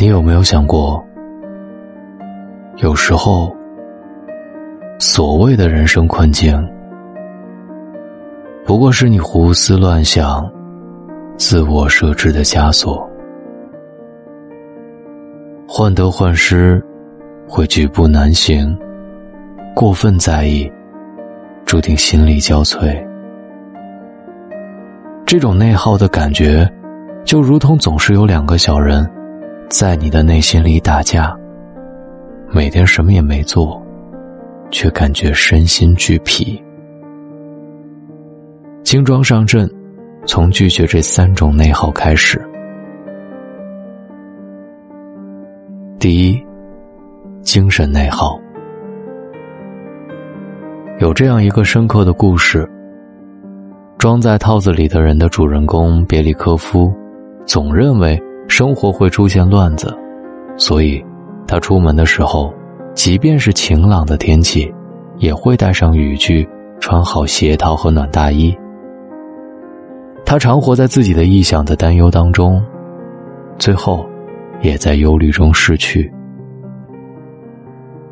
你有没有想过，有时候所谓的人生困境，不过是你胡思乱想、自我设置的枷锁，患得患失会举步难行，过分在意注定心力交瘁。这种内耗的感觉，就如同总是有两个小人。在你的内心里打架，每天什么也没做，却感觉身心俱疲。轻装上阵，从拒绝这三种内耗开始。第一，精神内耗。有这样一个深刻的故事：装在套子里的人的主人公别里科夫，总认为。生活会出现乱子，所以，他出门的时候，即便是晴朗的天气，也会带上雨具，穿好鞋套和暖大衣。他常活在自己的臆想的担忧当中，最后，也在忧虑中逝去。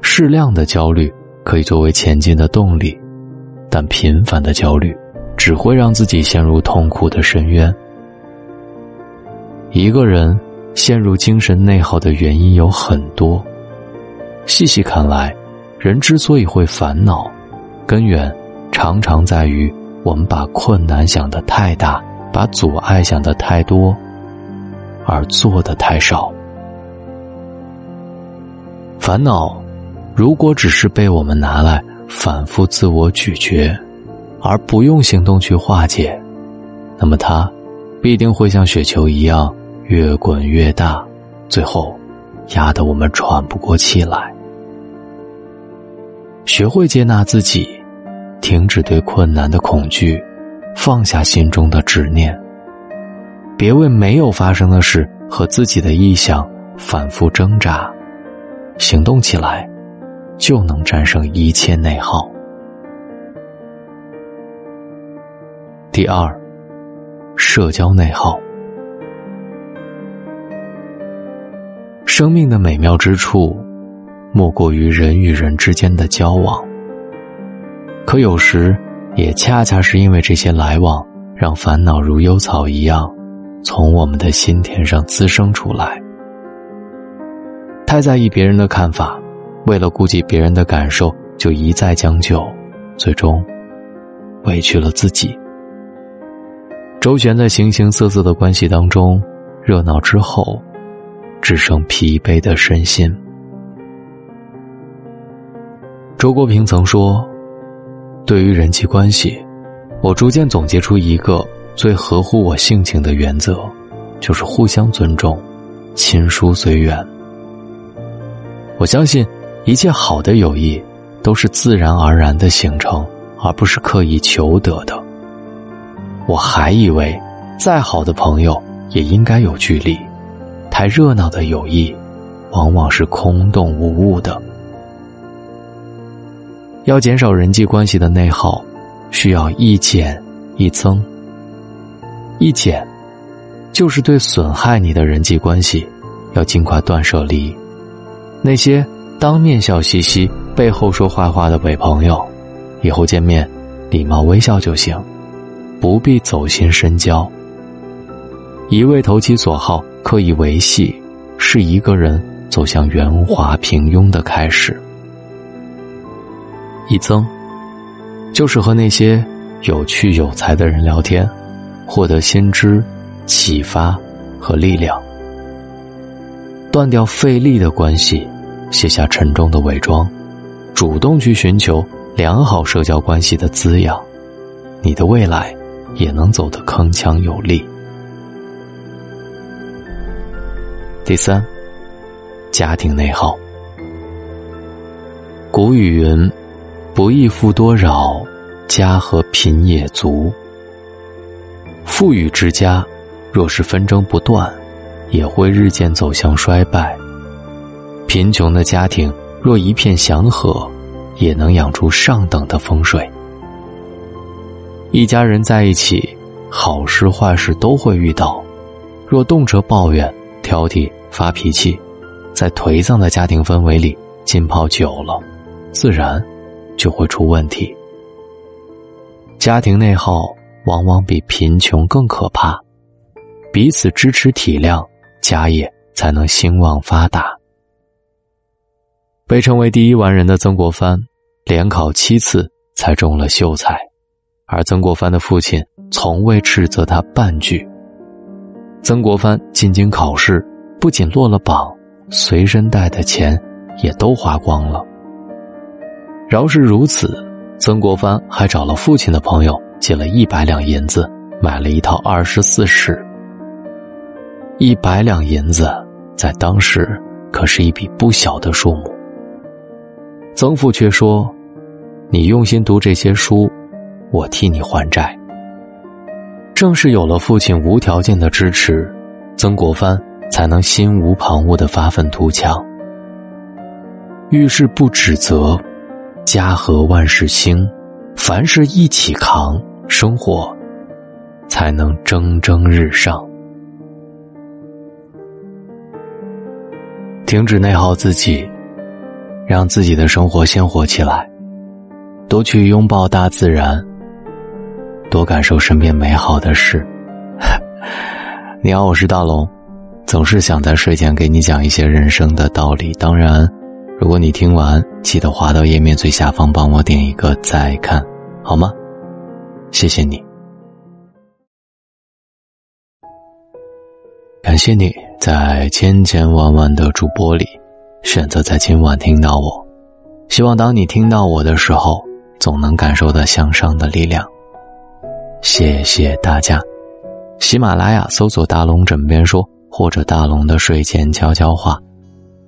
适量的焦虑可以作为前进的动力，但频繁的焦虑，只会让自己陷入痛苦的深渊。一个人陷入精神内耗的原因有很多，细细看来，人之所以会烦恼，根源常常在于我们把困难想得太大，把阻碍想得太多，而做的太少。烦恼如果只是被我们拿来反复自我咀嚼，而不用行动去化解，那么它必定会像雪球一样。越滚越大，最后压得我们喘不过气来。学会接纳自己，停止对困难的恐惧，放下心中的执念。别为没有发生的事和自己的臆想反复挣扎，行动起来，就能战胜一切内耗。第二，社交内耗。生命的美妙之处，莫过于人与人之间的交往。可有时，也恰恰是因为这些来往，让烦恼如幽草一样，从我们的心田上滋生出来。太在意别人的看法，为了顾及别人的感受，就一再将就，最终委屈了自己。周旋在形形色色的关系当中，热闹之后。只剩疲惫的身心。周国平曾说：“对于人际关系，我逐渐总结出一个最合乎我性情的原则，就是互相尊重，亲疏随缘。我相信，一切好的友谊都是自然而然的形成，而不是刻意求得的。我还以为，再好的朋友也应该有距离。”太热闹的友谊，往往是空洞无物的。要减少人际关系的内耗，需要一减一增。一减，就是对损害你的人际关系，要尽快断舍离。那些当面笑嘻嘻、背后说坏话的伪朋友，以后见面礼貌微笑就行，不必走心深交。一味投其所好。刻意维系，是一个人走向圆滑平庸的开始。一增，就是和那些有趣有才的人聊天，获得新知、启发和力量。断掉费力的关系，卸下沉重的伪装，主动去寻求良好社交关系的滋养，你的未来也能走得铿锵有力。第三，家庭内耗。古语云：“不义妇多扰，家和贫也足。”富裕之家，若是纷争不断，也会日渐走向衰败；贫穷的家庭，若一片祥和，也能养出上等的风水。一家人在一起，好事坏事都会遇到，若动辄抱怨。挑剔、发脾气，在颓丧的家庭氛围里浸泡久了，自然就会出问题。家庭内耗往往比贫穷更可怕，彼此支持体谅，家业才能兴旺发达。被称为第一完人的曾国藩，连考七次才中了秀才，而曾国藩的父亲从未斥责他半句。曾国藩进京考试，不仅落了榜，随身带的钱也都花光了。饶是如此，曾国藩还找了父亲的朋友借了一百两银子，买了一套二十四史。一百两银子在当时可是一笔不小的数目。曾父却说：“你用心读这些书，我替你还债。”正是有了父亲无条件的支持，曾国藩才能心无旁骛的发愤图强。遇事不指责，家和万事兴，凡事一起扛，生活才能蒸蒸日上。停止内耗自己。让自己的生活鲜活起来，多去拥抱大自然，多感受身边美好的事。你好，我是大龙，总是想在睡前给你讲一些人生的道理。当然，如果你听完，记得滑到页面最下方帮我点一个再看，好吗？谢谢你，感谢你在千千万万的主播里。选择在今晚听到我，希望当你听到我的时候，总能感受到向上的力量。谢谢大家。喜马拉雅搜索“大龙枕边说”或者“大龙的睡前悄悄话”，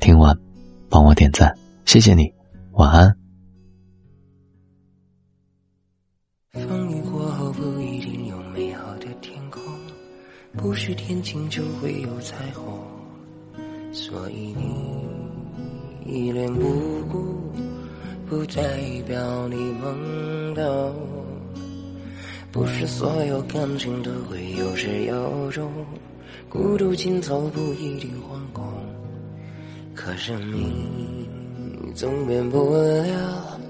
听完帮我点赞，谢谢你，晚安。风雨过后不一定有美好的天空，不是天晴就会有彩虹，所以你。一脸无辜，不代表你懵懂。不是所有感情都会有始有终，孤独尽头不一定惶恐。可生命总免不了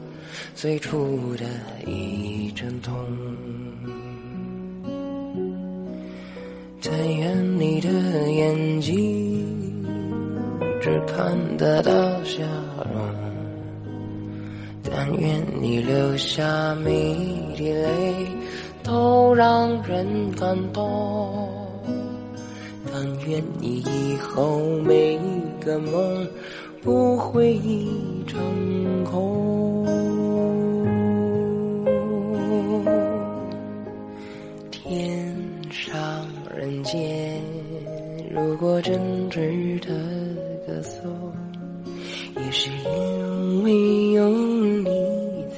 最初的一阵痛。但愿你的眼睛。只看得到笑容，但愿你流下每滴泪都让人感动，但愿你以后每一个梦不会一场空。天上人间，如果真值得。歌颂，也是因为有你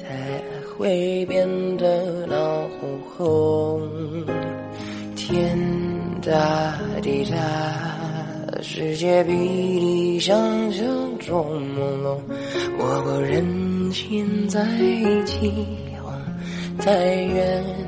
才会变得红。天大地大，世界比你想象中朦胧。我不忍心再起哄，但愿。